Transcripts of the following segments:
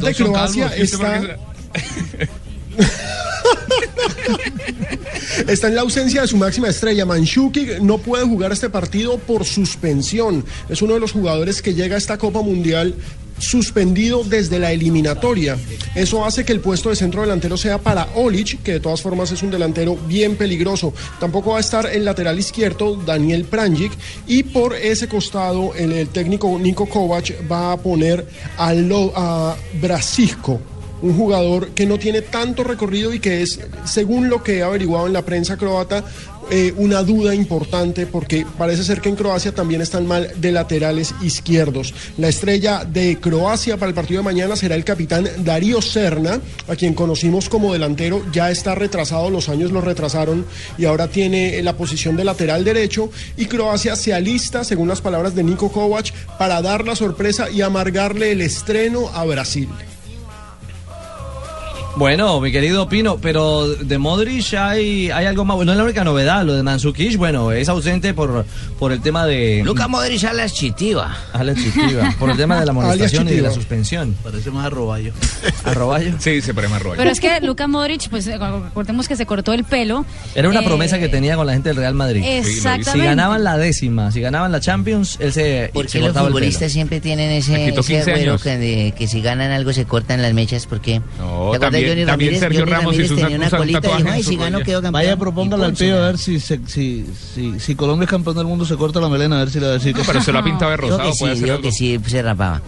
de Croacia está... Está en la ausencia de su máxima estrella. Manchukic no puede jugar este partido por suspensión. Es uno de los jugadores que llega a esta Copa Mundial suspendido desde la eliminatoria. Eso hace que el puesto de centro delantero sea para Olic, que de todas formas es un delantero bien peligroso. Tampoco va a estar el lateral izquierdo Daniel Pranjic y por ese costado el, técnico Nico Kovac va a poner a, a Brasisco un jugador que no tiene tanto recorrido y que es, según lo que he averiguado en la prensa croata, eh, una duda importante porque parece ser que en Croacia también están mal de laterales izquierdos. La estrella de Croacia para el partido de mañana será el capitán Darío Serna, a quien conocimos como delantero, ya está retrasado, los años lo retrasaron y ahora tiene la posición de lateral derecho y Croacia se alista, según las palabras de Nico Kovac, para dar la sorpresa y amargarle el estreno a Brasil. Bueno, mi querido Pino, pero de Modric hay, hay algo más. Bueno, es la única novedad. Lo de Mansukic, bueno, es ausente por, por el tema de. Luca Modric a la chitiva. A la chitiva. Por el tema de la amonestación y de la suspensión. Parece más a Roballo. ¿A Roballo? Sí, se parece más a Roballo. Pero es que Luca Modric, pues recordemos que se cortó el pelo. Era una Eh, promesa que tenía con la gente del Real Madrid. Exactamente. Si ganaban la décima, si ganaban la Champions, él se, ¿Por se qué los el futbolistas siempre tienen ese, ese 15 agüero años. que, de- que si ganan algo se cortan las mechas? ¿Por qué? No, ¿Te acuerdas también- Johnny también Ramírez? Sergio Johnny Ramos Ramírez hizo tenía una- una un colita y dijo, tatuaje en ay, su si gano rodilla". quedo campeón. Vaya, propóngale al tío a ver si, se- si, si, si Colombia es campeón del mundo se corta la melena, a ver si le va a decir que No, pero se lo ha pintado de rosado, sí, que sí se rapaba.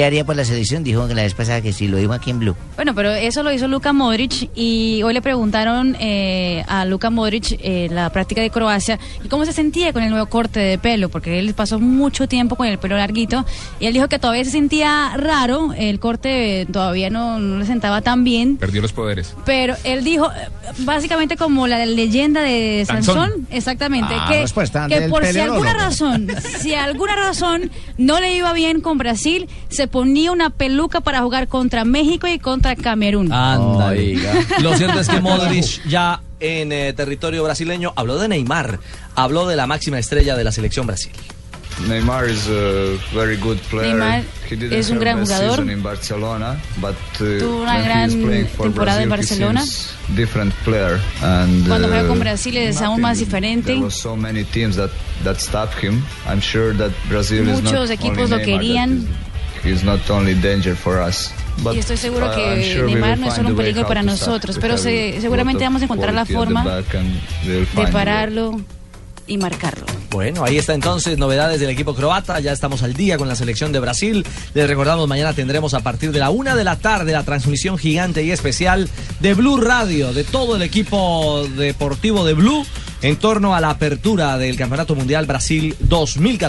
¿Qué haría por la selección? Dijo que la vez pasada que sí, lo dijo aquí en Blue. Bueno, pero eso lo hizo Luka Modric y hoy le preguntaron eh, a Luka Modric eh, la práctica de Croacia y cómo se sentía con el nuevo corte de pelo, porque él pasó mucho tiempo con el pelo larguito y él dijo que todavía se sentía raro, el corte todavía no, no le sentaba tan bien, Perdió los poderes. pero él dijo eh, básicamente como la leyenda de Sansón. Sansón, exactamente, Ah, que, respuesta que por si peleólogo. alguna razón, si alguna razón no le iba bien con Brasil, se ponía una peluca para jugar contra México y contra Camerún. Anda. Lo cierto es que Modric ya en eh, territorio brasileño habló de Neymar, habló de la máxima estrella de la selección Brasil. Neymar is a very good player. Neymar He didn't es un have gran best jugador. season in Barcelona, but uh, Tuvo una gran temporada en Brazil, he Barcelona. different player. And, Cuando uh, juega con Brasil es aún más diferente. so many teams that that stopped him. I'm sure that Brazil is Muchos not equipos lo querían. Is- He's not only danger for us. But, Y estoy seguro uh, que I'm sure Neymar no es solo un peligro para nosotros, We pero have se- a seguramente vamos a encontrar la forma de pararlo y marcarlo. Bueno, ahí está entonces novedades del equipo croata. Ya estamos al día con la selección de Brasil. Les recordamos, mañana tendremos a partir de la una de la tarde la transmisión gigante y especial de Blue Radio, de todo el equipo deportivo de Blue, en torno a la apertura del Campeonato Mundial Brasil 2014.